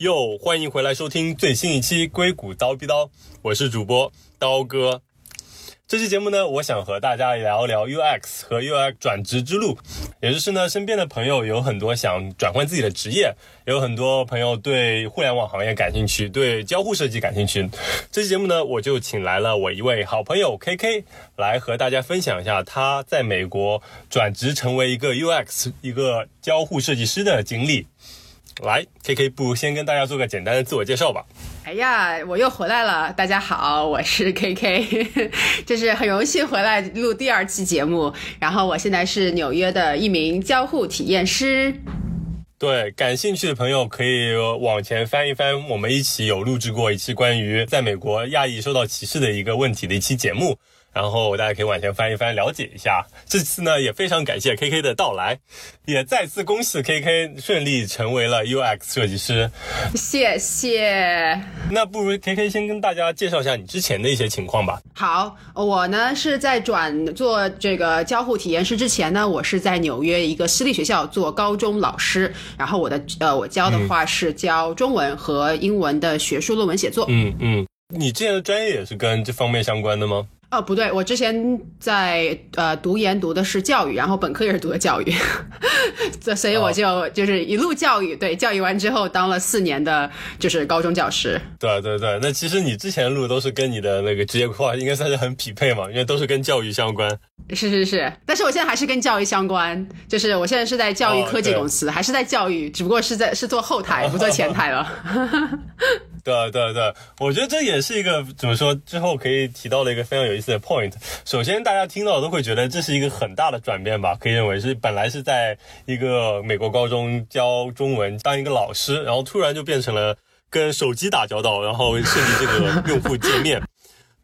哟，欢迎回来收听最新一期《硅谷刀逼刀》，我是主播刀哥。这期节目呢，我想和大家聊聊 UX 和 UX 转职之路，也就是呢，身边的朋友有很多想转换自己的职业，也有很多朋友对互联网行业感兴趣，对交互设计感兴趣。这期节目呢，我就请来了我一位好朋友 KK 来和大家分享一下他在美国转职成为一个 UX 一个交互设计师的经历。来，K K，不如先跟大家做个简单的自我介绍吧。哎呀，我又回来了，大家好，我是 K K，就是很荣幸回来录第二期节目。然后我现在是纽约的一名交互体验师。对，感兴趣的朋友可以往前翻一翻，我们一起有录制过一期关于在美国亚裔受到歧视的一个问题的一期节目。然后大家可以往前翻一翻，了解一下。这次呢，也非常感谢 KK 的到来，也再次恭喜 KK 顺利成为了 UX 设计师。谢谢。那不如 KK 先跟大家介绍一下你之前的一些情况吧。好，我呢是在转做这个交互体验师之前呢，我是在纽约一个私立学校做高中老师，然后我的呃，我教的话是教中文和英文的学术论文写作。嗯嗯，你之前的专业也是跟这方面相关的吗？哦，不对，我之前在呃读研读的是教育，然后本科也是读的教育，这所以我就就是一路教育，对，教育完之后当了四年的就是高中教师。对对对，那其实你之前路都是跟你的那个职业规划应该算是很匹配嘛，因为都是跟教育相关。是是是，但是我现在还是跟教育相关，就是我现在是在教育科技公司，还是在教育，只不过是在是做后台，不做前台了。对对对，我觉得这也是一个怎么说，之后可以提到的一个非常有意思的 point。首先，大家听到都会觉得这是一个很大的转变吧？可以认为是本来是在一个美国高中教中文，当一个老师，然后突然就变成了跟手机打交道，然后设计这个用户界面。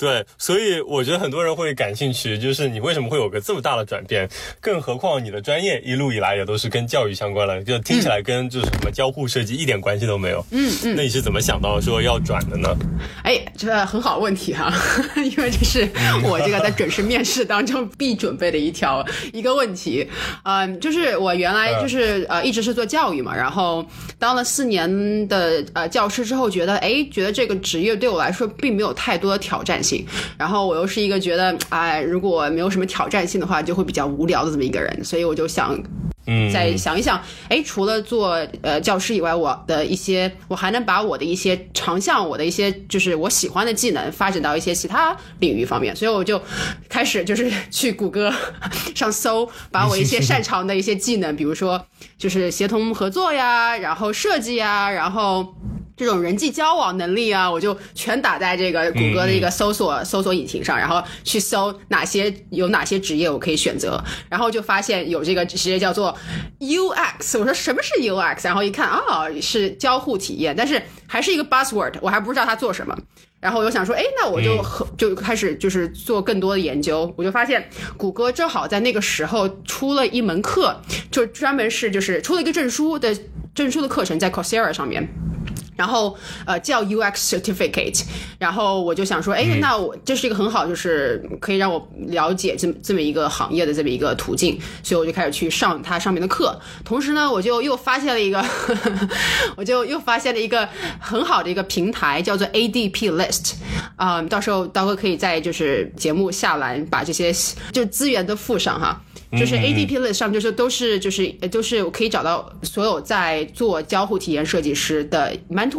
对，所以我觉得很多人会感兴趣，就是你为什么会有个这么大的转变？更何况你的专业一路以来也都是跟教育相关了，就听起来跟就是什么交互设计一点关系都没有。嗯嗯，那你是怎么想到说要转的呢？哎，这很好问题哈，因为这是我这个在准时面试当中必准备的一条一个问题。嗯，就是我原来 就是呃一直是做教育嘛，然后当了四年的呃教师之后，觉得哎，觉得这个职业对我来说并没有太多的挑战性。然后我又是一个觉得，哎，如果没有什么挑战性的话，就会比较无聊的这么一个人，所以我就想，嗯，再想一想，哎，除了做呃教师以外，我的一些，我还能把我的一些长项，我的一些就是我喜欢的技能发展到一些其他领域方面，所以我就开始就是去谷歌上搜，把我一些擅长的一些技能，比如说就是协同合作呀，然后设计呀，然后。这种人际交往能力啊，我就全打在这个谷歌的一个搜索搜索引擎上，然后去搜哪些有哪些职业我可以选择，然后就发现有这个职业叫做 UX。我说什么是 UX？然后一看啊，是交互体验，但是还是一个 buzzword，我还不知道它做什么。然后我就想说，哎，那我就就开始就是做更多的研究。我就发现谷歌正好在那个时候出了一门课，就专门是就是出了一个证书的证书的课程，在 Coursera 上面。然后，呃，叫 UX Certificate，然后我就想说，哎，那我这是一个很好，就是可以让我了解这么这么一个行业的这么一个途径，所以我就开始去上它上面的课。同时呢，我就又发现了一个，我就又发现了一个很好的一个平台，叫做 ADP List，啊，到时候刀哥可以在就是节目下栏把这些就资源都附上哈。就是 ADP list 上就是都是就是都是我可以找到所有在做交互体验设计师的 mentor，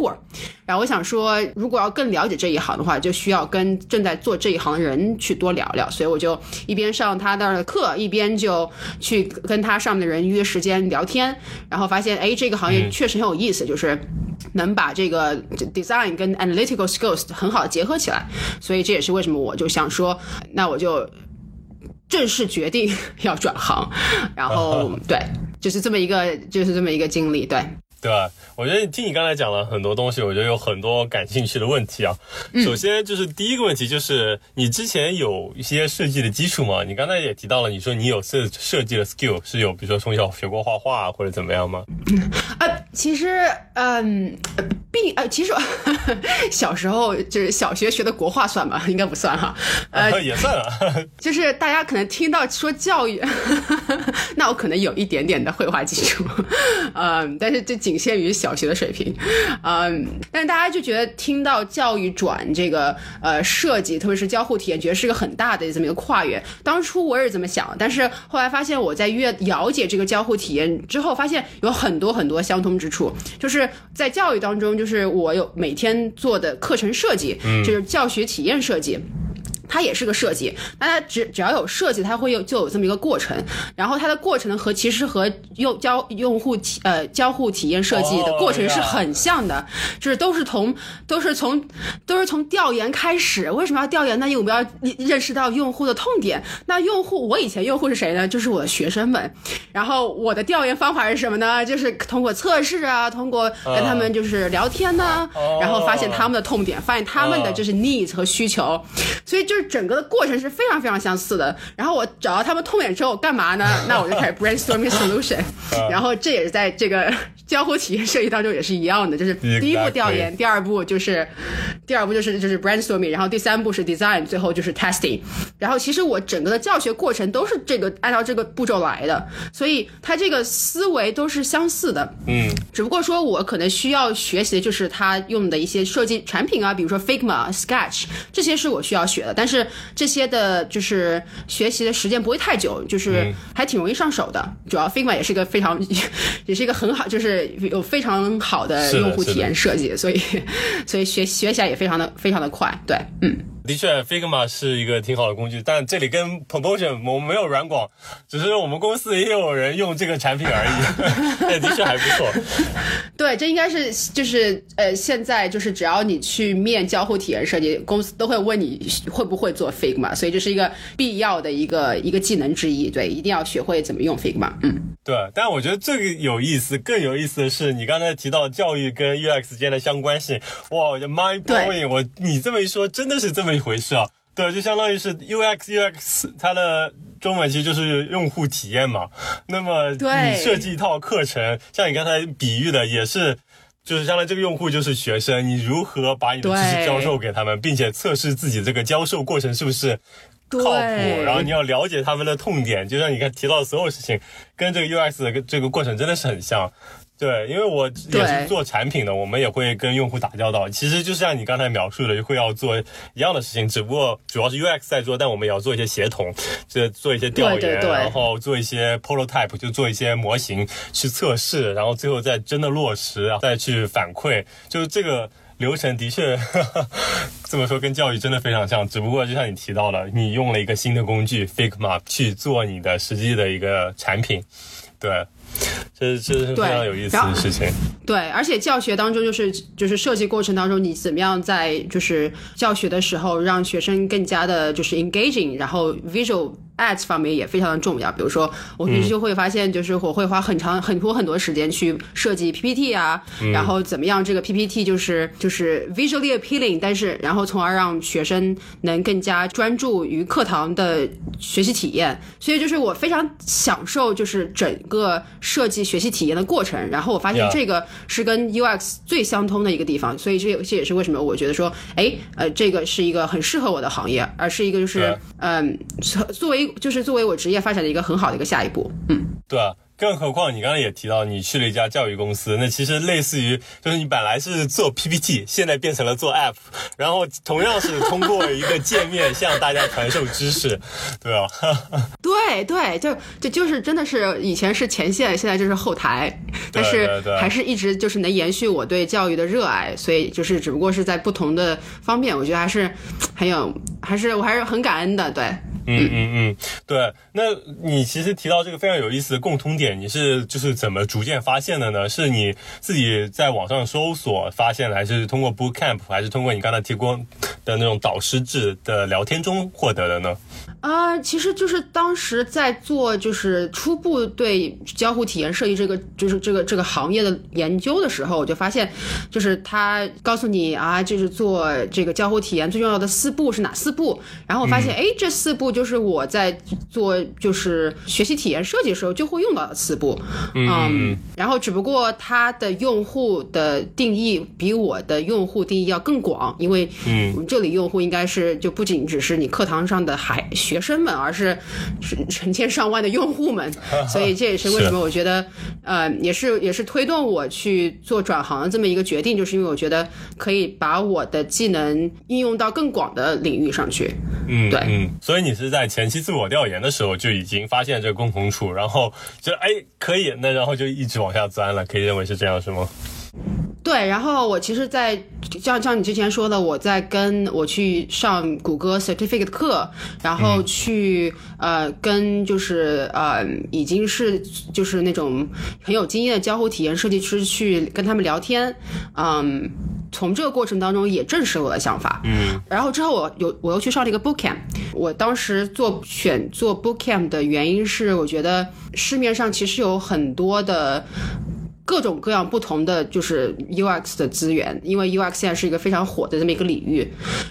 然后我想说，如果要更了解这一行的话，就需要跟正在做这一行的人去多聊聊，所以我就一边上他那儿的课，一边就去跟他上面的人约时间聊天，然后发现哎，这个行业确实很有意思，就是能把这个 design 跟 analytical skills 很好的结合起来，所以这也是为什么我就想说，那我就。正式决定 要转行，然后 对，就是这么一个，就是这么一个经历，对。对吧？我觉得听你刚才讲了很多东西，我觉得有很多感兴趣的问题啊。首先就是第一个问题，就是你之前有一些设计的基础吗？你刚才也提到了，你说你有设设计的 skill，是有，比如说从小学过画画或者怎么样吗？啊，其实，嗯。并呃，其实 小时候就是小学学的国画算吗？应该不算哈。呃，也算啊。就是大家可能听到说教育，那我可能有一点点的绘画基础，嗯，但是这仅限于小学的水平，嗯，但是大家就觉得听到教育转这个呃设计，特别是交互体验，觉得是个很大的这么一个跨越。当初我也是这么想，但是后来发现我在越了解这个交互体验之后，发现有很多很多相通之处，就是在教育当中，就是我有每天做的课程设计，就是教学体验设计。它也是个设计，那它只只要有设计，它会有就有这么一个过程，然后它的过程呢和其实和用交用户体呃交互体验设计的过程是很像的，就是都是从都是从都是从调研开始。为什么要调研呢？因为我们要认识到用户的痛点。那用户，我以前用户是谁呢？就是我的学生们。然后我的调研方法是什么呢？就是通过测试啊，通过跟他们就是聊天呢，然后发现他们的痛点，发现他们的就是 needs 和需求，所以就。就是整个的过程是非常非常相似的。然后我找到他们痛点之后干嘛呢？那我就开始 brainstorming solution。然后这也是在这个交互体验设计当中也是一样的，就是 第一步调研，第二步就是第二步就是就是 brainstorming，然后第三步是 design，最后就是 testing。然后其实我整个的教学过程都是这个按照这个步骤来的，所以它这个思维都是相似的。嗯，只不过说我可能需要学习的就是他用的一些设计产品啊，比如说 Figma、Sketch 这些是我需要学的，但但是这些的，就是学习的时间不会太久，就是还挺容易上手的。主要 Figma 也是一个非常，也是一个很好，就是有非常好的用户体验设计，所以 所以学学起来也非常的非常的快。对，嗯。的确，Figma 是一个挺好的工具，但这里跟 Promotion 我们没有软广，只是我们公司也有人用这个产品而已。的确还不错。对，这应该是就是呃，现在就是只要你去面交互体验设计，公司都会问你会不会做 Figma，所以这是一个必要的一个一个技能之一。对，一定要学会怎么用 Figma。嗯，对。但我觉得这个有意思，更有意思的是你刚才提到教育跟 UX 间的相关性，哇，mind blowing！我你这么一说，真的是这么。一回事啊，对，就相当于是 U X U X，它的中文其实就是用户体验嘛。那么你设计一套课程，像你刚才比喻的，也是就是相当于这个用户就是学生，你如何把你的知识教授给他们，并且测试自己这个教授过程是不是靠谱，然后你要了解他们的痛点，就像你看提到的所有事情，跟这个 U X 的这个过程真的是很像。对，因为我也是做产品的，我们也会跟用户打交道。其实就像你刚才描述的，会要做一样的事情，只不过主要是 UX 在做，但我们也要做一些协同，这做一些调研，然后做一些 prototype，就做一些模型去测试，然后最后再真的落实，再去反馈。就是这个流程的确 这么说，跟教育真的非常像。只不过就像你提到了，你用了一个新的工具 Figma 去做你的实际的一个产品，对。这这是非常有意思的事情。对，而且教学当中就是就是设计过程当中，你怎么样在就是教学的时候让学生更加的就是 engaging，然后 visual。Ads 方面也非常的重要，比如说我平时就会发现，就是我会花很长很多很多时间去设计 PPT 啊，然后怎么样这个 PPT 就是就是 visually appealing，但是然后从而让学生能更加专注于课堂的学习体验，所以就是我非常享受就是整个设计学习体验的过程，然后我发现这个是跟 UX 最相通的一个地方，所以这这也是为什么我觉得说，哎呃这个是一个很适合我的行业，而是一个就是嗯作为就是作为我职业发展的一个很好的一个下一步，嗯，对啊。更何况你刚刚也提到，你去了一家教育公司，那其实类似于就是你本来是做 PPT，现在变成了做 App，然后同样是通过一个界面向大家传授知识，对吧？对对，就就就是真的是以前是前线，现在就是后台，但是还是一直就是能延续我对教育的热爱，所以就是只不过是在不同的方面，我觉得还是很有，还是我还是很感恩的，对。嗯嗯嗯，对，那你其实提到这个非常有意思的共通点，你是就是怎么逐渐发现的呢？是你自己在网上搜索发现的，还是通过 Boot Camp，还是通过你刚才提供的那种导师制的聊天中获得的呢？啊，其实就是当时在做就是初步对交互体验设计这个就是这个这个行业的研究的时候，我就发现，就是他告诉你啊，就是做这个交互体验最重要的四步是哪四步，然后我发现，哎，这四步。就是我在做就是学习体验设计的时候就会用到的四步，嗯，然后只不过它的用户的定义比我的用户定义要更广，因为嗯，这里用户应该是就不仅只是你课堂上的孩学生们，而是成成千上万的用户们，所以这也是为什么我觉得呃也是也是推动我去做转行的这么一个决定，就是因为我觉得可以把我的技能应用到更广的领域上去。嗯，对。嗯，所以你是在前期自我调研的时候就已经发现这个共同处，然后就哎可以，那然后就一直往下钻了，可以认为是这样是吗？对，然后我其实在，像像你之前说的，我在跟我去上谷歌 certificate 课，然后去、呃跟就是呃已经是就是那种很有经验的交互体验设计师去跟他们聊天，嗯，从这个过程当中也证实了我的想法，嗯，然后之后我有我又去上了一个 book camp，我当时做选做 book camp 的原因是我觉得市面上其实有很多的。各种各样不同的就是 UX 的资源，因为 UX 现在是一个非常火的这么一个领域。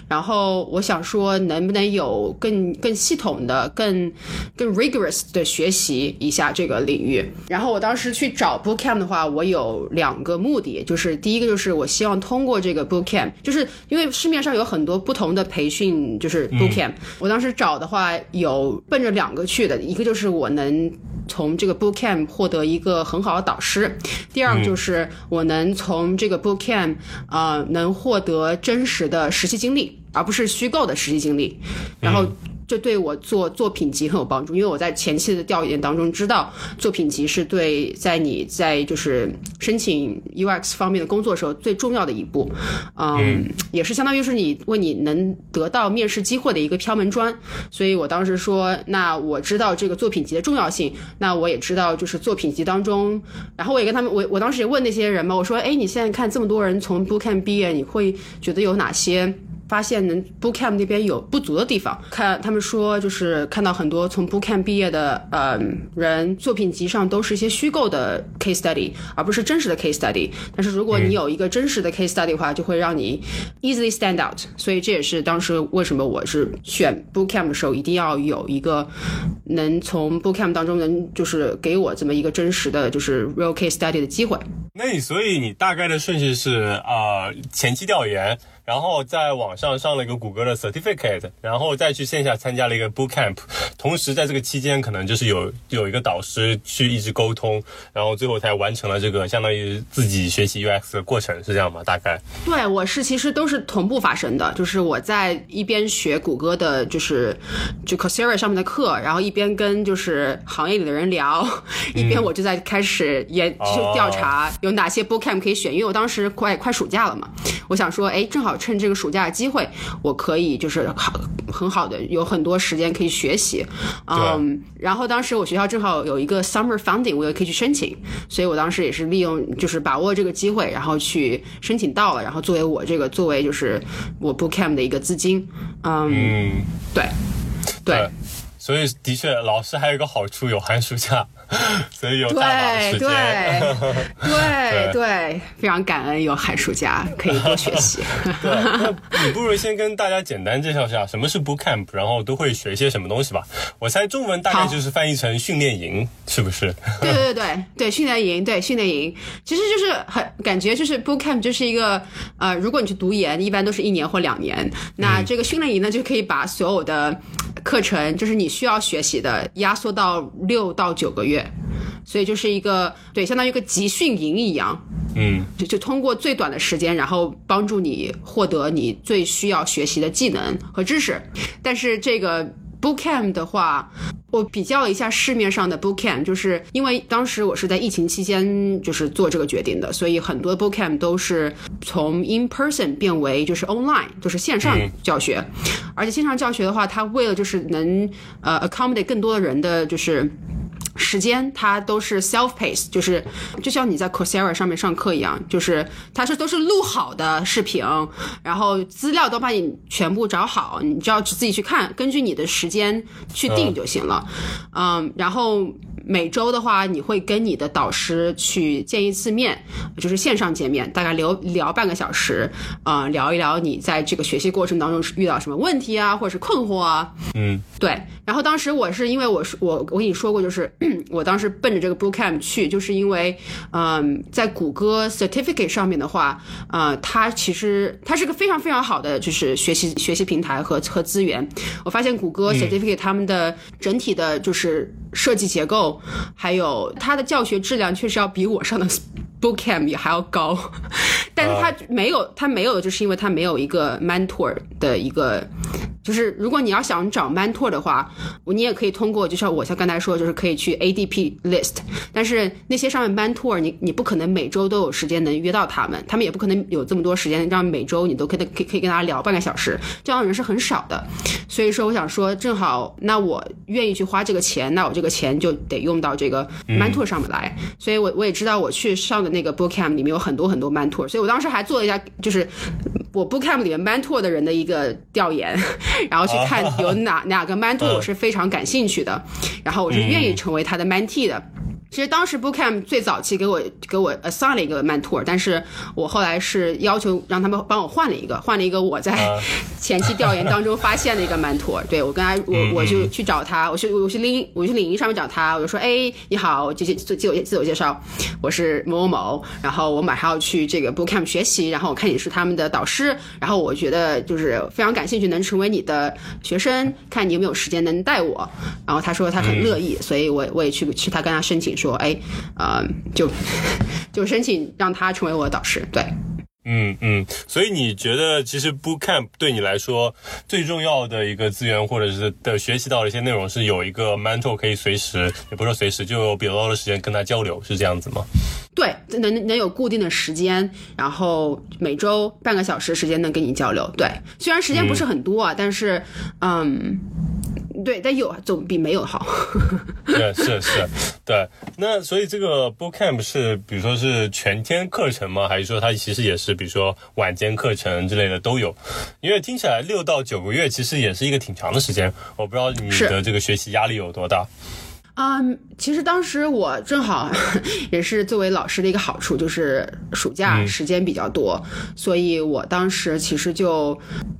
然后我想说，能不能有更更系统的、更更 rigorous 的学习一下这个领域？然后我当时去找 bootcamp 的话，我有两个目的，就是第一个就是我希望通过这个 bootcamp，就是因为市面上有很多不同的培训，就是 bootcamp、我当时找的话有奔着两个去的，一个就是我能。从这个 bootcamp 获得一个很好的导师，第二个就是我能从这个 bootcamp 啊、呃、能获得真实的实习经历，而不是虚构的实习经历，然后。这对我做作品集很有帮助，因为我在前期的调研当中知道，作品集是对在你在就是申请 UX 方面的工作时候最重要的一步，嗯，也是相当于是你为你能得到面试机会的一个敲门砖。所以我当时说，那我知道这个作品集的重要性，那我也知道就是作品集当中，然后我也跟他们，我我当时也问那些人嘛，我说，哎，你现在看这么多人从 bootcamp 毕业，你会觉得有哪些？发现能 bootcamp 那边有不足的地方，看他们说就是看到很多从 bootcamp 毕业的呃人作品集上都是一些虚构的 case study，而不是真实的 case study。但是如果你有一个真实的 case study 的话，就会让你 easily stand out。所以这也是当时为什么我是选 bootcamp 的时候一定要有一个能从 bootcamp 当中能就是给我这么一个真实的就是 real case study 的机会。那你所以你大概的顺序是呃前期调研。然后在网上上了一个谷歌的 certificate，然后再去线下参加了一个 bootcamp，同时在这个期间可能就是有有一个导师去一直沟通，然后最后才完成了这个相当于自己学习 UX 的过程，是这样吗？大概？对，我是其实都是同步发生的，就是我在一边学谷歌的，就是就 Coursera 上面的课，然后一边跟就是行业里的人聊，一边我就在开始研就调查有哪些 bootcamp 可以选，因为我当时快快暑假了嘛，我想说，哎，正好。趁这个暑假的机会，我可以就是好很好的有很多时间可以学习，嗯，然后当时我学校正好有一个 summer funding，我也可以去申请，所以我当时也是利用就是把握这个机会，然后去申请到了，然后作为我这个作为就是我 book camp 的一个资金，嗯，对，对。所以的确，老师还有一个好处，有寒暑假，所以有大把时间。对对 对，非常感恩有寒暑假可以多学习。你不如先跟大家简单介绍一下什么是 bootcamp，然后都会学一些什么东西吧。我猜中文大概就是翻译成训练营，是不是？对对对对，训练营，对训练营，其实就是很感觉就是 bootcamp 就是一个呃，如果你去读研，一般都是一年或两年，那这个训练营呢就可以把所有的课程，就是你。需要学习的压缩到六到九个月，所以就是一个对，相当于一个集训营一样，嗯，就就通过最短的时间，然后帮助你获得你最需要学习的技能和知识。但是这个 bootcamp 的话，我比较了一下市面上的 bootcamp，就是因为当时我是在疫情期间就是做这个决定的，所以很多 bootcamp 都是从 in person 变为就是 online，就是线上教学。而且线上教学的话，它为了就是能呃 accommodate 更多的人的就是时间，它都是 self pace，就是就像你在 Coursera 上面上课一样，就是它是都是录好的视频，然后资料都把你全部找好，你只要自己去看，根据你的时间去定就行了。嗯，然后每周的话，你会跟你的导师去见一次面，就是线上见面，大概聊聊半个小时，啊、聊一聊你在这个学习过程当中遇到什么问题啊，或者是困惑啊，嗯。对，然后当时我是因为我是我我跟你说过，就是 我当时奔着这个 bootcamp 去，就是因为嗯，在谷歌 certificate 上面的话，呃，它其实它是个非常非常好的就是学习学习平台和和资源。我发现谷歌 certificate 他们的整体的就是设计结构，还有他的教学质量，确实要比我上的 bootcamp 也还要高，但是他没有，他没有，就是因为他没有一个 mentor 的一个。就是如果你要想找 mentor 的话，你也可以通过，就像我像刚才说，就是可以去 ADP list，但是那些上面 mentor，你你不可能每周都有时间能约到他们，他们也不可能有这么多时间让每周你都可以可以可以跟大家聊半个小时，这样的人是很少的。所以说，我想说，正好那我愿意去花这个钱，那我这个钱就得用到这个 mentor 上面来。所以我我也知道我去上的那个 bootcamp 里面有很多很多 mentor，所以我当时还做了一下，就是我 bootcamp 里面 mentor 的人的一个调研，然后去看有哪哪个 mentor 我是非常感兴趣的，然后我是愿意成为他的 mentee 的。其实当时 Bookcamp 最早期给我给我 assign 了一个 mentor，但是我后来是要求让他们帮我换了一个，换了一个我在 前期调研当中发现的一个 mentor。对我跟他，我我就去找他，我去我去领我去领英上面找他，我就说，哎，你好，这些自自我自我介绍，我是某某某，然后我马上要去这个 Bookcamp 学习，然后我看你是他们的导师，然后我觉得就是非常感兴趣，能成为你的学生，看你有没有时间能带我。然后他说他很乐意，所以我我也去去他跟他申请说，哎，呃，就就申请让他成为我的导师，对。嗯嗯，所以你觉得其实 Bootcamp 对你来说最重要的一个资源，或者是的学习到的一些内容，是有一个 mentor 可以随时，也不是说随时，就有比较多的时间跟他交流，是这样子吗？对，能能有固定的时间，然后每周半个小时时间能跟你交流。对，虽然时间不是很多啊，但是，嗯，对，但有总比没有好。对，是是，对。那所以这个 Bootcamp 是，比如说是全天课程吗？还是说它其实也是，比如说晚间课程之类的都有？因为听起来六到九个月其实也是一个挺长的时间，我不知道你的这个学习压力有多大。嗯，其实当时我正好 也是作为老师的一个好处，就是暑假时间比较多，所以我当时其实就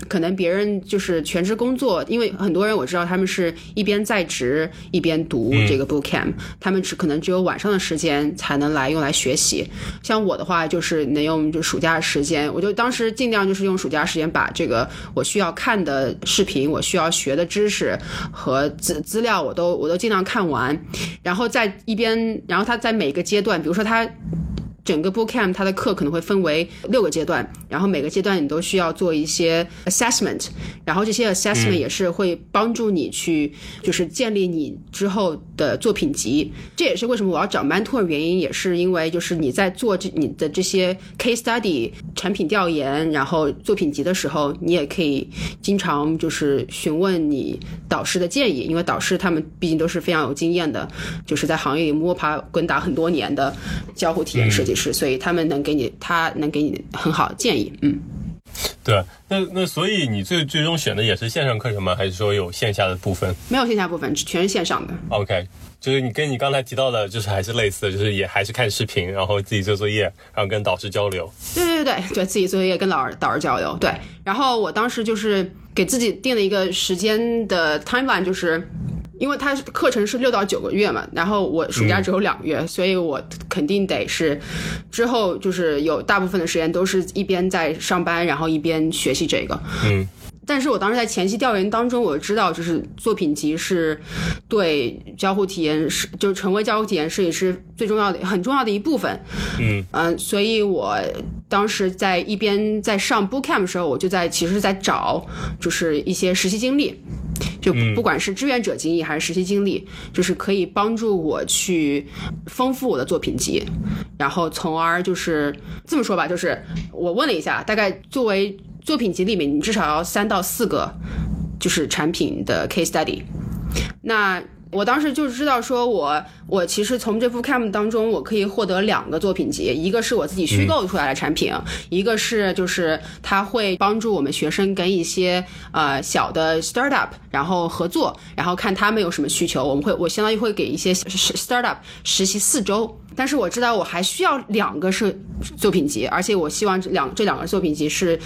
可能别人就是全职工作，因为很多人我知道他们是一边在职一边读这个 bootcamp，、他们只可能只有晚上的时间才能来用来学习。像我的话，就是能用就暑假的时间，我就当时尽量就是用暑假时间把这个我需要看的视频，我需要学的知识和资资料，我都我都尽量看完。然后在一边，然后他在每个阶段，比如说他。整个 bootcamp 它的课可能会分为六个阶段，然后每个阶段你都需要做一些 assessment，然后这些 assessment 也是会帮助你去就是建立你之后的作品集。这也是为什么我要找 mentor 的原因，也是因为就是你在做这你的这些 case study 产品调研，然后作品集的时候，你也可以经常就是询问你导师的建议，因为导师他们毕竟都是非常有经验的，就是在行业里摸爬滚打很多年的交互体验设计师，所以他们能给你他能给你很好的建议，嗯。对，那那所以你最最终选的也是线上课程吗？还是说有线下的部分没有线下部分，全是线上的。？OK，就是你跟你刚才提到的，就是还是类似的，就是也还是看视频，然后自己做作业，然后跟导师交流。对对对对，对自己作业跟老师导师交流。对，然后我当时就是给自己定了一个时间的 timeline，就是。因为它课程是六到九个月嘛，然后我暑假只有两个月，所以我肯定得是之后就是有大部分的时间都是一边在上班，然后一边学习这个。嗯，但是我当时在前期调研当中，我知道就是作品集是对交互体验是就是成为交互体验设计师最重要的很重要的一部分。嗯嗯、所以我当时在一边在上 bootcamp 的时候，我就在其实在找就是一些实习经历。就不管是志愿者经历还是实习经历，就是可以帮助我去丰富我的作品集，然后从而就是这么说吧，就是我问了一下，大概作为作品集里面，你至少要三到四个就是产品的 case study。那我当时就知道说我我其实从这副 cam 当中我可以获得两个作品集，一个是我自己虚构出来的产品，一个是就是它会帮助我们学生跟一些呃小的 startup 然后合作，然后看他们有什么需求，我们会我相当于会给一些 startup 实习四周。但是我知道我还需要两个是作品集，而且我希望这两这两个作品集是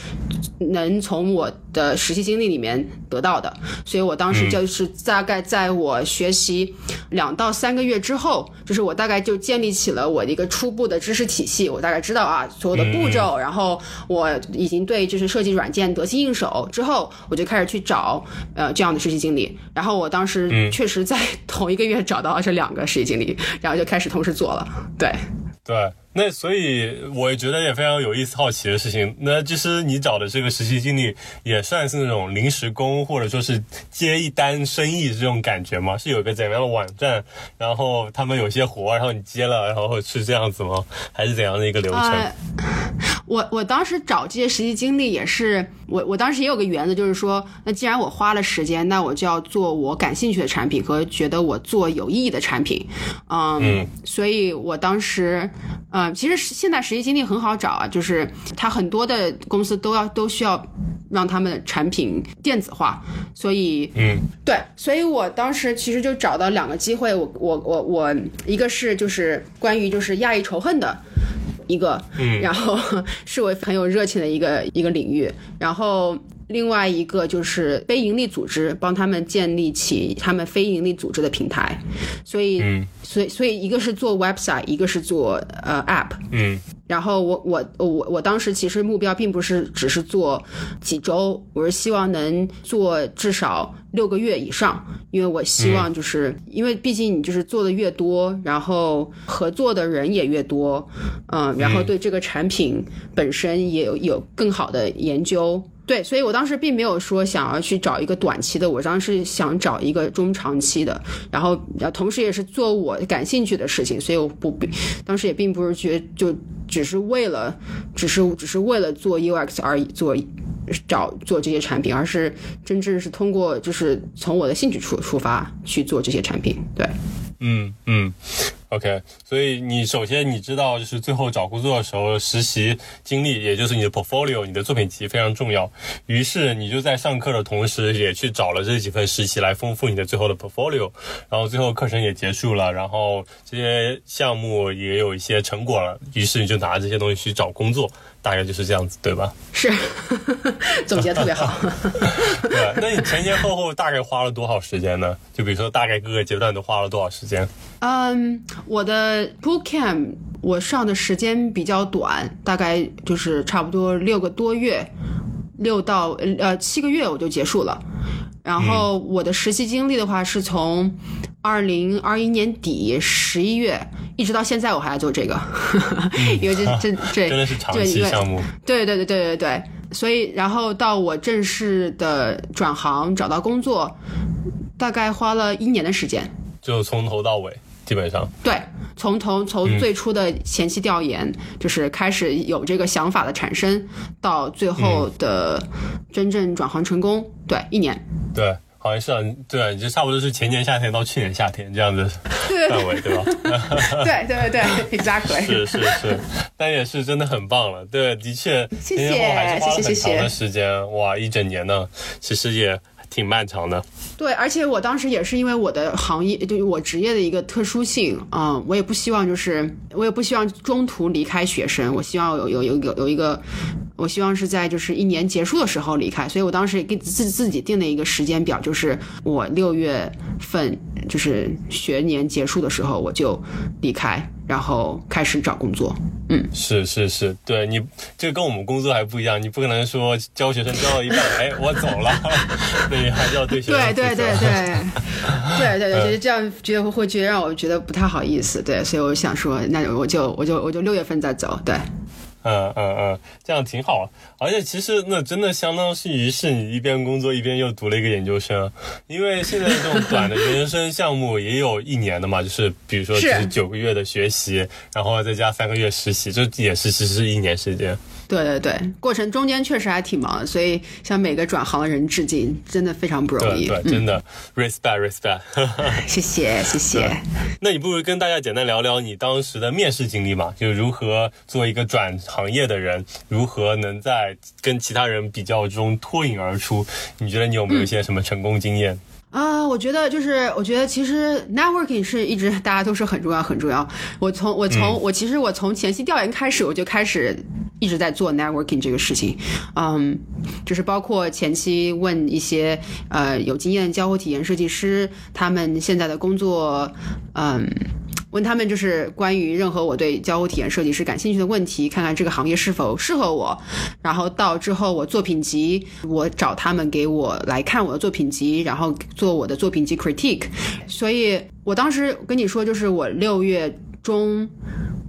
能从我的实习经历里面得到的，所以我当时就是大概在我学习两到三个月之后，就是我大概就建立起了我的一个初步的知识体系，我大概知道啊所有的步骤，然后我已经对就是设计软件得心应手之后，我就开始去找呃这样的实习经历，然后我当时确实在同一个月找到了这两个实习经历，然后就开始同时做了。对，对，那所以我觉得也非常有意思、好奇的事情。那就是你找的这个实习经历也算是那种临时工，或者说是接一单生意这种感觉吗？是有个怎样的网站，然后他们有些活，然后你接了，然后是这样子吗？还是怎样的一个流程？我我当时找这些实习经历也是，我我当时也有个原则，就是说，那既然我花了时间，那我就要做我感兴趣的产品和觉得我做有意义的产品，嗯，所以我当时，嗯，其实现在实习经历很好找啊，就是他很多的公司都要都需要让他们的产品电子化，所以，嗯，对，所以我当时其实就找到两个机会，我我我我一个是就是关于就是亚裔仇恨的。一个，嗯然后 是我很有热情的一个一个领域，然后另外一个就是非盈利组织，帮他们建立起他们非盈利组织的平台，所以，所以，所以一个是做 website，一个是做呃 app，嗯。然后我我我我当时其实目标并不是只是做几周，我是希望能做至少六个月以上，因为我希望就是因为毕竟你就是做的越多，然后合作的人也越多，嗯，然后对这个产品本身也有有更好的研究。对，所以我当时并没有说想要去找一个短期的，我当时想找一个中长期的，然后同时也是做我感兴趣的事情，所以我不，当时也并不是觉就只是为了，只是只是为了做 UX 而做找做这些产品，而是真正是通过就是从我的兴趣出出发去做这些产品，对。嗯嗯，OK，所以你首先你知道，就是最后找工作的时候，实习经历，也就是你的 portfolio，你的作品集非常重要。于是你就在上课的同时，也去找了这几份实习来丰富你的最后的 portfolio。然后最后课程也结束了，然后这些项目也有一些成果了。于是你就拿这些东西去找工作。大概就是这样子，对吧？是，总结特别好。对，那你前前后后大概花了多少时间呢？就比如说，大概各个阶段都花了多少时间？嗯，我的 bootcamp 我上的时间比较短，大概就是差不多六个多月，六到呃七个月我就结束了。然后我的实习经历的话，是从二零二一年底十一月一直到现在，我还在做这个，因为这这这真的是长期项目。对对对对对对，所以然后到我正式的转行找到工作，大概花了一年的时间，就从头到尾基本上。对，从从从最初的前期调研，就是开始有这个想法的产生，到最后的真正转行成功，对，一年。对，好像是啊，对，就差不多是前年夏天到去年夏天这样子范围，对吧？对对对对，exactly。是是是，但也是真的很棒了。对，的确，谢谢，谢谢谢谢。长的时间，哇，一整年呢，其实也挺漫长的。对，而且我当时也是因为我的行业，就是我职业的一个特殊性，嗯，我也不希望就是我也不希望中途离开学生，我希望有有有有有一个。我希望是在就是一年结束的时候离开，所以我当时给自自己定了一个时间表，就是我六月份就是学年结束的时候我就离开，然后开始找工作。嗯，是是是，对你这跟我们工作还不一样，你不可能说教学生教到一半，哎，我走了，那你还是要对学生对对对对对对对，觉得 这样觉得会觉得让我觉得不太好意思，对，所以我想说，那我就我就我就六月份再走，对。嗯嗯嗯，这样挺好。而且其实那真的相当于是你一边工作一边又读了一个研究生，因为现在这种短的研究生项目也有一年的嘛，就是比如说只是九个月的学习，然后再加三个月实习，这也是其实是一年时间。对对对，过程中间确实还挺忙的，所以向每个转行的人致敬，真的非常不容易。对，真的，respect respect。谢谢谢谢。那你不如跟大家简单聊聊你当时的面试经历嘛？就是如何做一个转行业的人，如何能在跟其他人比较中脱颖而出？你觉得你有没有一些什么成功经验？啊，我觉得就是，我觉得其实 networking 是一直大家都是很重要很重要。我从我从我其实我从前期调研开始，我就开始一直在做 networking 这个事情。嗯，就是包括前期问一些呃有经验交互体验设计师，他们现在的工作，嗯。问他们就是关于任何我对交互体验设计师感兴趣的问题，看看这个行业是否适合我。然后到之后我作品集，我找他们给我来看我的作品集，然后做我的作品集 critique。所以我当时跟你说，就是我六月中，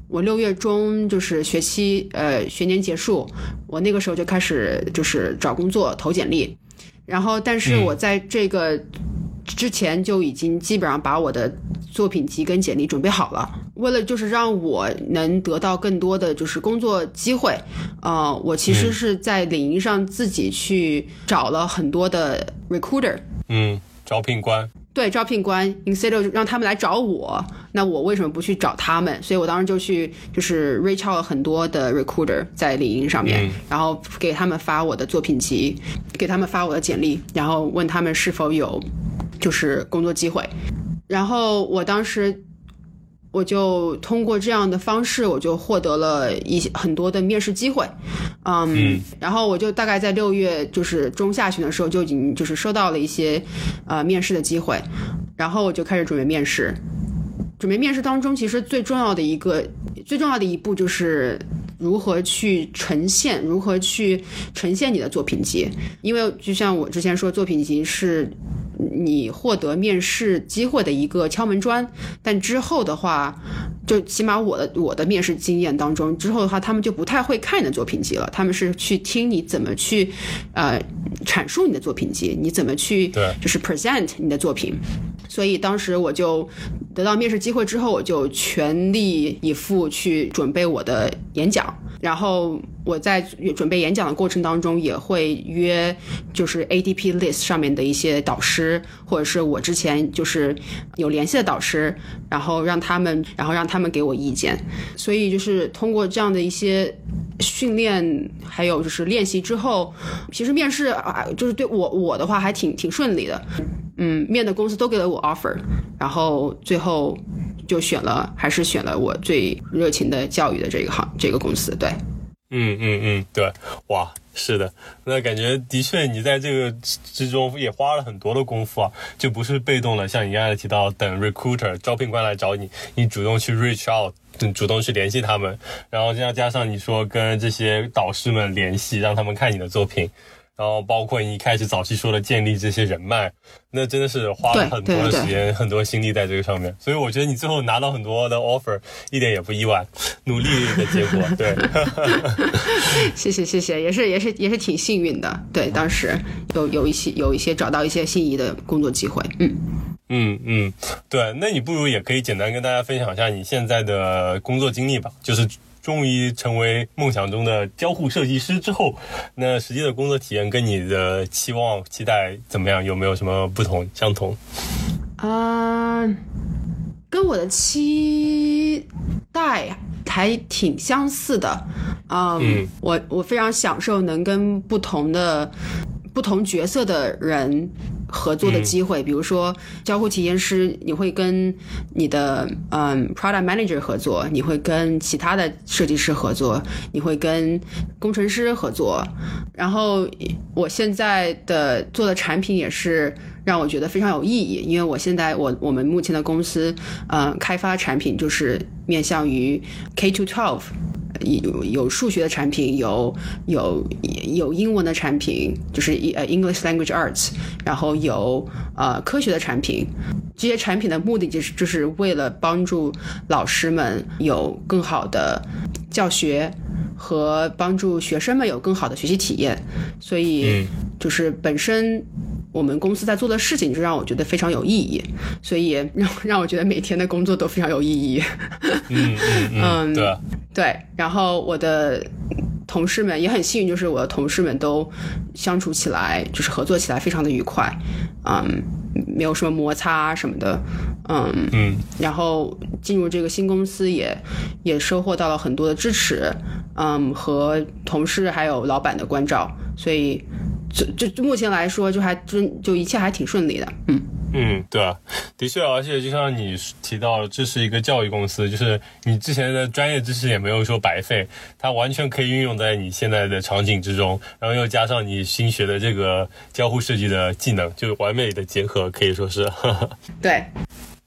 我六月中就是学期呃学年结束，我那个时候就开始就是找工作投简历。然后但是我在这个。之前就已经基本上把我的作品集跟简历准备好了，为了就是让我能得到更多的就是工作机会，呃，我其实是在领英上自己去找了很多的 recruiter，嗯，招聘官，对，招聘官，instead of 让他们来找我，那我为什么不去找他们？所以我当时就去就是 reach out 了很多的 recruiter 在领英上面，然后给他们发我的作品集，给他们发我的简历，然后问他们是否有。就是工作机会，然后我当时我就通过这样的方式，我就获得了一些很多的面试机会，嗯，然后我就大概在六月就是中下旬的时候就已经就是收到了一些呃面试的机会，然后我就开始准备面试。准备面试当中，其实最重要的一个最重要的一步就是如何去呈现，如何去呈现你的作品集，因为就像我之前说，作品集是。你获得面试机会的一个敲门砖，但之后的话，就起码我的我的面试经验当中，之后的话，他们就不太会看你的作品集了，他们是去听你怎么去，呃，阐述你的作品集，你怎么去，就是 present 你的作品。所以当时我就得到面试机会之后，我就全力以赴去准备我的演讲。然后我在准备演讲的过程当中，也会约就是 ADP list 上面的一些导师，或者是我之前就是有联系的导师，然后让他们，然后让他们给我意见。所以就是通过这样的一些训练，还有就是练习之后，其实面试啊，就是对我我的话还挺挺顺利的。嗯，面的公司都给了我 offer，然后最后。就选了，还是选了我最热情的教育的这个行这个公司，对，嗯嗯嗯，对，哇，是的，那感觉的确你在这个之中也花了很多的功夫啊，就不是被动的，像你刚才提到等 recruiter 招聘官来找你，你主动去 reach out，主动去联系他们，然后再加上你说跟这些导师们联系，让他们看你的作品。然后包括你一开始早期说的建立这些人脉，那真的是花了很多的时间、很多心力在这个上面。所以我觉得你最后拿到很多的 offer，一点也不意外，努力的结果。对，谢谢谢谢，也是也是也是挺幸运的。对，当时有有一些有一些找到一些心仪的工作机会。嗯嗯嗯，对，那你不如也可以简单跟大家分享一下你现在的工作经历吧，就是。终于成为梦想中的交互设计师之后，那实际的工作体验跟你的期望期待怎么样？有没有什么不同、相同？啊，跟我的期待还挺相似的。嗯，我我非常享受能跟不同的。不同角色的人合作的机会，比如说交互体验师，你会跟你的嗯 product manager 合作，你会跟其他的设计师合作，你会跟工程师合作。然后我现在的做的产品也是让我觉得非常有意义，因为我现在我我们目前的公司嗯开发产品就是面向于 K to twelve。有有数学的产品，有有有英文的产品，就是呃 English language arts，然后有呃科学的产品。这些产品的目的就是就是为了帮助老师们有更好的教学和帮助学生们有更好的学习体验。所以就是本身我们公司在做的事情，就让我觉得非常有意义，所以让让我觉得每天的工作都非常有意义。嗯嗯 嗯，对对，然后我的。同事们也很幸运，就是我的同事们都相处起来，就是合作起来非常的愉快，嗯，没有什么摩擦什么的，嗯嗯，然后进入这个新公司也也收获到了很多的支持，嗯，和同事还有老板的关照，所以就就目前来说，就还真就一切还挺顺利的，嗯。嗯，对啊，的确，而且就像你提到，这是一个教育公司，就是你之前的专业知识也没有说白费，它完全可以运用在你现在的场景之中，然后又加上你新学的这个交互设计的技能，就完美的结合，可以说是。对。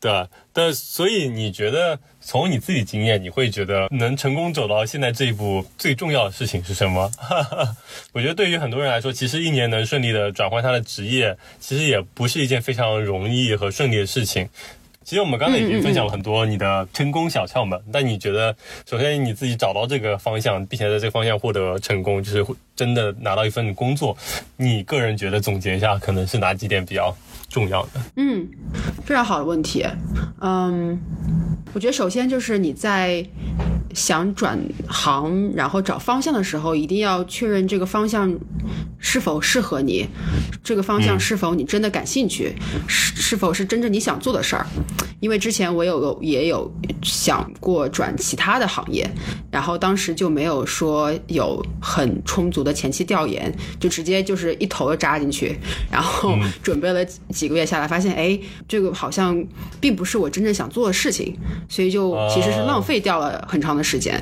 对？但所以你觉得，从你自己经验，你会觉得能成功走到现在这一步，最重要的事情是什么？我觉得对于很多人来说，其实一年能顺利的转换他的职业，其实也不是一件非常容易和顺利的事情。其实我们刚才已经分享了很多你的成功小窍门，但你觉得，首先你自己找到这个方向，并且在这个方向获得成功，就是真的拿到一份工作，你个人觉得总结一下，可能是哪几点比较？重要的，嗯，非常好的问题，嗯，我觉得首先就是你在想转行，然后找方向的时候，一定要确认这个方向是否适合你，这个方向是否你真的感兴趣，是是否是真正你想做的事儿。因为之前我有也有想过转其他的行业，然后当时就没有说有很充足的前期调研，就直接就是一头扎进去，然后准备了。几个月下来，发现哎，这个好像并不是我真正想做的事情，所以就其实是浪费掉了很长的时间。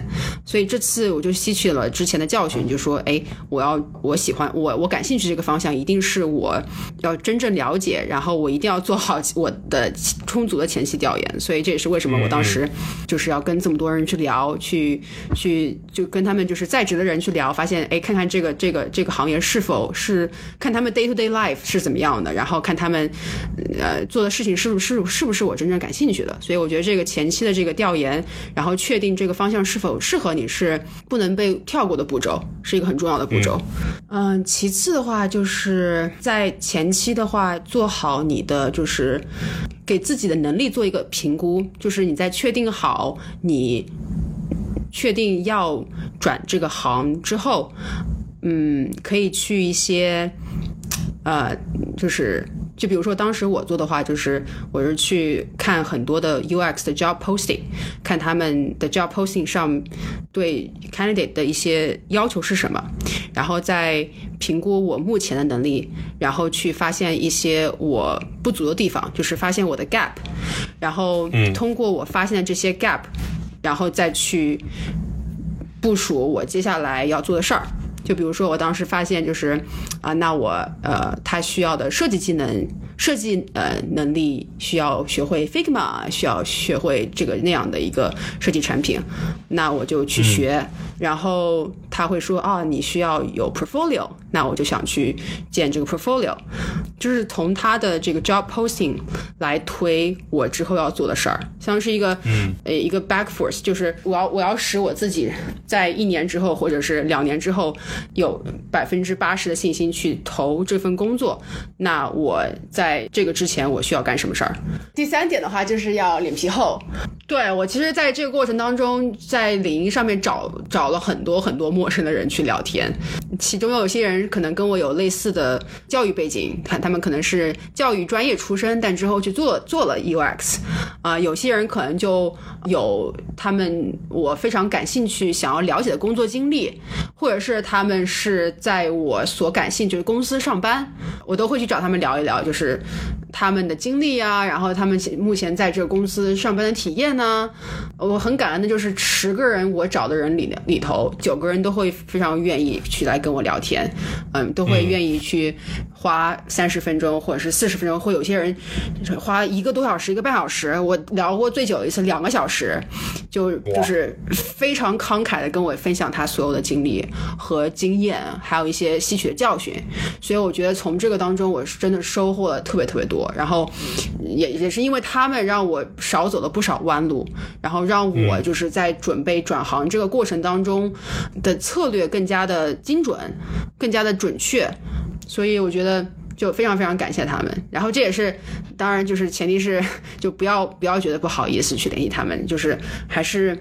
所以这次我就吸取了之前的教训，就说哎，我要我喜欢我我感兴趣这个方向，一定是我要真正了解，然后我一定要做好我的充足的前期调研。所以这也是为什么我当时就是要跟这么多人去聊，去去就跟他们就是在职的人去聊，发现哎，看看这个这个这个行业是否是看他们 day to day life 是怎么样的，然后看他们。呃，做的事情是不是是不是我真正感兴趣的？所以我觉得这个前期的这个调研，然后确定这个方向是否适合你，是不能被跳过的步骤，是一个很重要的步骤。嗯，其次的话，就是在前期的话，做好你的就是给自己的能力做一个评估，就是你在确定好你确定要转这个行之后，嗯，可以去一些呃，就是。就比如说，当时我做的话，就是我是去看很多的 UX 的 job posting，看他们的 job posting 上对 candidate 的一些要求是什么，然后再评估我目前的能力，然后去发现一些我不足的地方，就是发现我的 gap，然后通过我发现的这些 gap，然后再去部署我接下来要做的事儿。就比如说，我当时发现就是，啊，那我呃，他需要的设计技能。设计呃能力需要学会 Figma，需要学会这个那样的一个设计产品，那我就去学。然后他会说啊，你需要有 portfolio，那我就想去建这个 portfolio，就是从他的这个 job posting 来推我之后要做的事儿，像是一个呃一个 back force，就是我要我要使我自己在一年之后或者是两年之后有百分之八十的信心去投这份工作，那我在。在这个之前，我需要干什么事儿？第三点的话，就是要脸皮厚。对我，其实在这个过程当中，在领英上面找找了很多很多陌生的人去聊天，其中有些人可能跟我有类似的教育背景，看他们可能是教育专业出身，但之后去做做了 UX，啊，有些人可能就有他们我非常感兴趣想要了解的工作经历，或者是他们是在我所感兴趣的公司上班，我都会去找他们聊一聊，就是。他们的经历啊，然后他们目前在这个公司上班的体验呢，我很感恩的就是十个人我找的人里里头，九个人都会非常愿意去来跟我聊天，嗯，都会愿意去花三十分钟或者是四十分钟，或有些人花一个多小时、一个半小时。我聊过最久的一次两个小时，就就是非常慷慨的跟我分享他所有的经历和经验，还有一些吸取的教训。所以我觉得从这个当中，我是真的收获了特别特别。多，然后也也是因为他们让我少走了不少弯路，然后让我就是在准备转行这个过程当中的策略更加的精准，更加的准确，所以我觉得。就非常非常感谢他们，然后这也是，当然就是前提是，就不要不要觉得不好意思去联系他们，就是还是，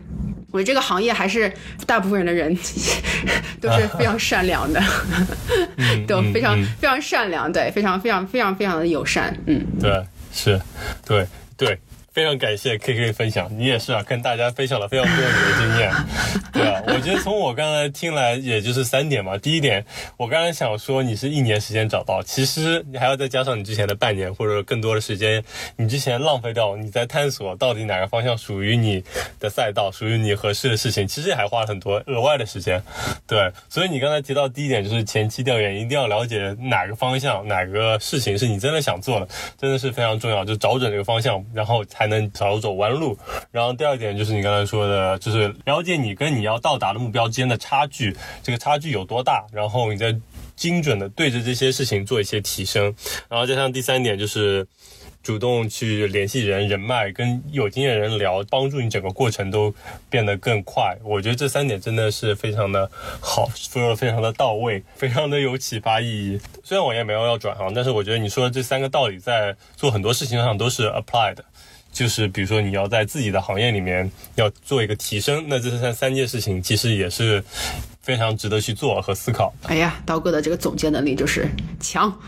我觉得这个行业还是大部分人的人 都是非常善良的，都非常非常善良，对，非常非常非常非常的友善，嗯，对，是，对对。非常感谢 K K 分享，你也是啊，跟大家分享了非常多你的经验，对啊，我觉得从我刚才听来，也就是三点嘛。第一点，我刚才想说你是一年时间找到，其实你还要再加上你之前的半年或者更多的时间，你之前浪费掉你在探索到底哪个方向属于你的赛道，属于你合适的事情，其实也还花了很多额外的时间，对。所以你刚才提到第一点就是前期调研，一定要了解哪个方向、哪个事情是你真的想做的，真的是非常重要，就找准这个方向，然后。才能少走弯路。然后第二点就是你刚才说的，就是了解你跟你要到达的目标之间的差距，这个差距有多大，然后你再精准的对着这些事情做一些提升。然后加上第三点就是主动去联系人人脉，跟有经验人聊，帮助你整个过程都变得更快。我觉得这三点真的是非常的好，说的非常的到位，非常的有启发意义。虽然我也没有要转行，但是我觉得你说的这三个道理在做很多事情上都是 apply 的。就是比如说你要在自己的行业里面要做一个提升，那这三三件事情其实也是非常值得去做和思考。哎呀，刀哥的这个总结能力就是强。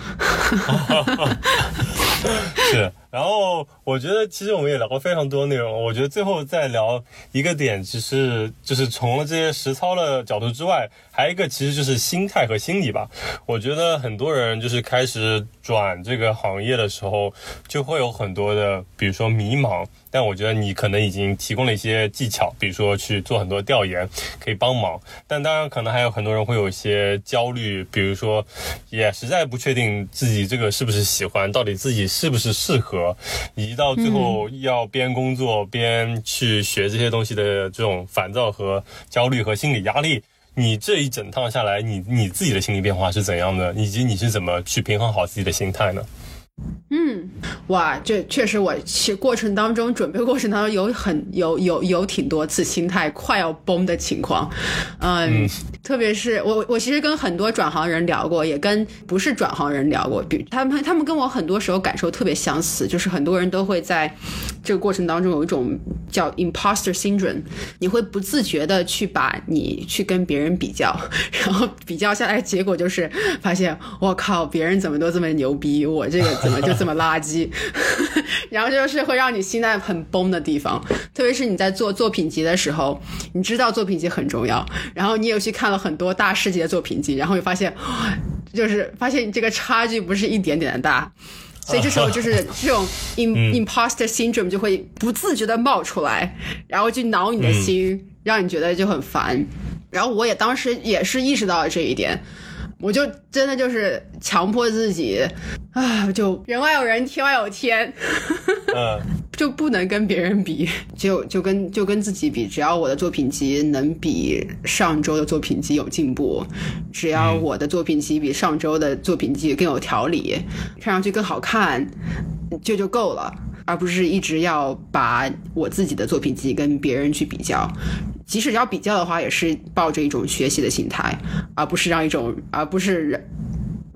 是。然后我觉得，其实我们也聊过非常多内容。我觉得最后再聊一个点，其实就是从了这些实操的角度之外，还有一个其实就是心态和心理吧。我觉得很多人就是开始转这个行业的时候，就会有很多的，比如说迷茫。但我觉得你可能已经提供了一些技巧，比如说去做很多调研，可以帮忙。但当然，可能还有很多人会有一些焦虑，比如说也实在不确定自己这个是不是喜欢，到底自己是不是适合。以及到最后要边工作边去学这些东西的这种烦躁和焦虑和心理压力，你这一整趟下来，你你自己的心理变化是怎样的？以及你是怎么去平衡好自己的心态呢？嗯，哇，这确实，我其过程当中准备过程当中有很有有有挺多次心态快要崩的情况，嗯，特别是我我其实跟很多转行人聊过，也跟不是转行人聊过，比他们他们跟我很多时候感受特别相似，就是很多人都会在这个过程当中有一种叫 imposter syndrome，你会不自觉的去把你去跟别人比较，然后比较下来结果就是发现我靠，别人怎么都这么牛逼，我这个。怎么就这么垃圾？然后就是会让你心态很崩的地方，特别是你在做作品集的时候，你知道作品集很重要，然后你也去看了很多大师级的作品集，然后又发现，就是发现你这个差距不是一点点的大，所以这时候就是这种 imposter syndrome 就会不自觉的冒出来，然后就挠你的心，让你觉得就很烦。然后我也当时也是意识到了这一点。我就真的就是强迫自己，啊，就人外有人，天外有天，嗯，就不能跟别人比，就就跟就跟自己比。只要我的作品集能比上周的作品集有进步，只要我的作品集比上周的作品集更有条理，看上去更好看，这就够了，而不是一直要把我自己的作品集跟别人去比较。即使要比较的话，也是抱着一种学习的心态，而不是让一种，而不是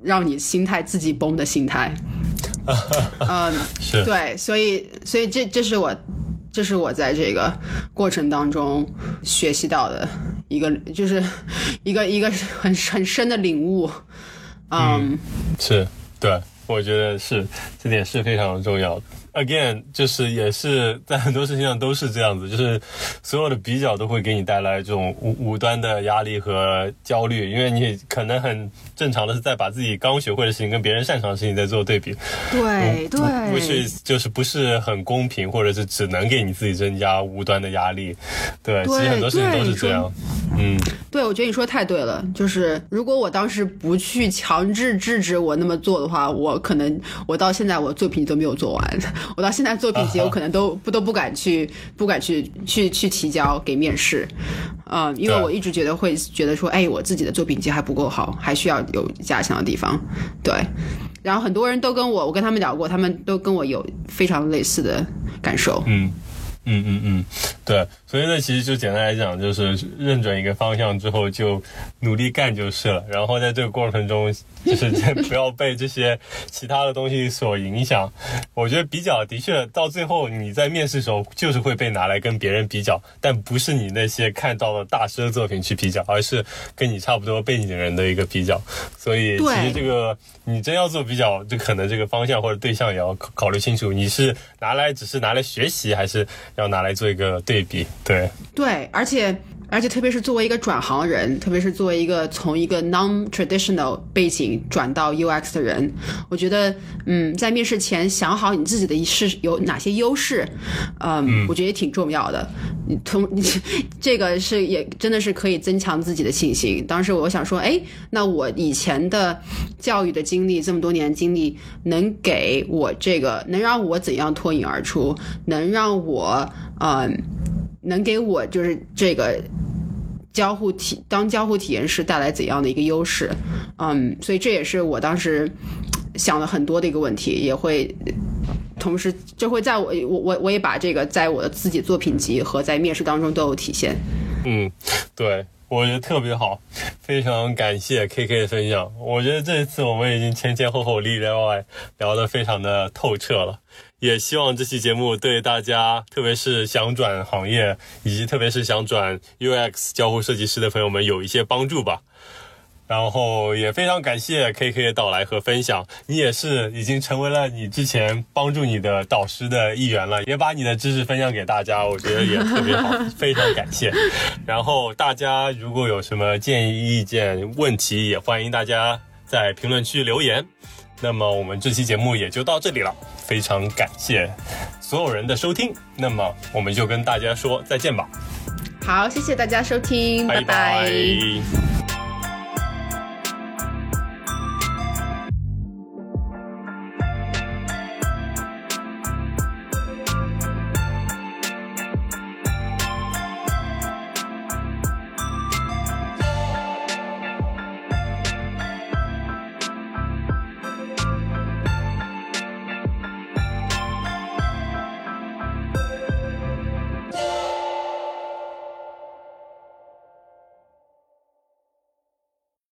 让你心态自己崩的心态。嗯，是对，所以，所以这这是我，这是我在这个过程当中学习到的一个，就是一个一个很很深的领悟。嗯，是对，我觉得是这点是非常重要的。Again，就是也是在很多事情上都是这样子，就是所有的比较都会给你带来这种无无端的压力和焦虑，因为你可能很正常的是在把自己刚学会的事情跟别人擅长的事情在做对比，对对，不是就是不是很公平，或者是只能给你自己增加无端的压力，对，其实很多事情都是这样，嗯，对，我觉得你说的太对了，就是如果我当时不去强制制止我那么做的话，我可能我到现在我作品都没有做完。我到现在作品集，我可能都不都不敢去，不敢去去去提交给面试，呃，因为我一直觉得会觉得说，哎，我自己的作品集还不够好，还需要有加强的地方，对。然后很多人都跟我，我跟他们聊过，他们都跟我有非常类似的感受。嗯。嗯嗯嗯，对，所以呢，其实就简单来讲，就是认准一个方向之后，就努力干就是了。然后在这个过程中，就是不要被这些其他的东西所影响。我觉得比较的确，到最后你在面试时候就是会被拿来跟别人比较，但不是你那些看到的大师的作品去比较，而是跟你差不多背景的人的一个比较。所以其实这个你真要做比较，就可能这个方向或者对象也要考虑清楚，你是拿来只是拿来学习，还是？要拿来做一个对比，对。对，而且而且特别是作为一个转行人，特别是作为一个从一个 non-traditional 背景转到 UX 的人，我觉得，嗯，在面试前想好你自己的是有哪些优势，嗯，我觉得也挺重要的。你从你这个是也真的是可以增强自己的信心。当时我想说，哎，那我以前的教育的经历，这么多年经历，能给我这个，能让我怎样脱颖而出？能让我，嗯，能给我就是这个交互体当交互体验师带来怎样的一个优势？嗯，所以这也是我当时想了很多的一个问题，也会。同时，就会在我我我我也把这个在我的自己作品集和在面试当中都有体现。嗯，对，我觉得特别好，非常感谢 K K 的分享。我觉得这一次我们已经前前后后里里外外聊得非常的透彻了，也希望这期节目对大家，特别是想转行业以及特别是想转 UX 交互设计师的朋友们有一些帮助吧。然后也非常感谢 K K 的到来和分享，你也是已经成为了你之前帮助你的导师的一员了，也把你的知识分享给大家，我觉得也特别好，非常感谢。然后大家如果有什么建议、意见、问题，也欢迎大家在评论区留言。那么我们这期节目也就到这里了，非常感谢所有人的收听，那么我们就跟大家说再见吧。好，谢谢大家收听，拜拜。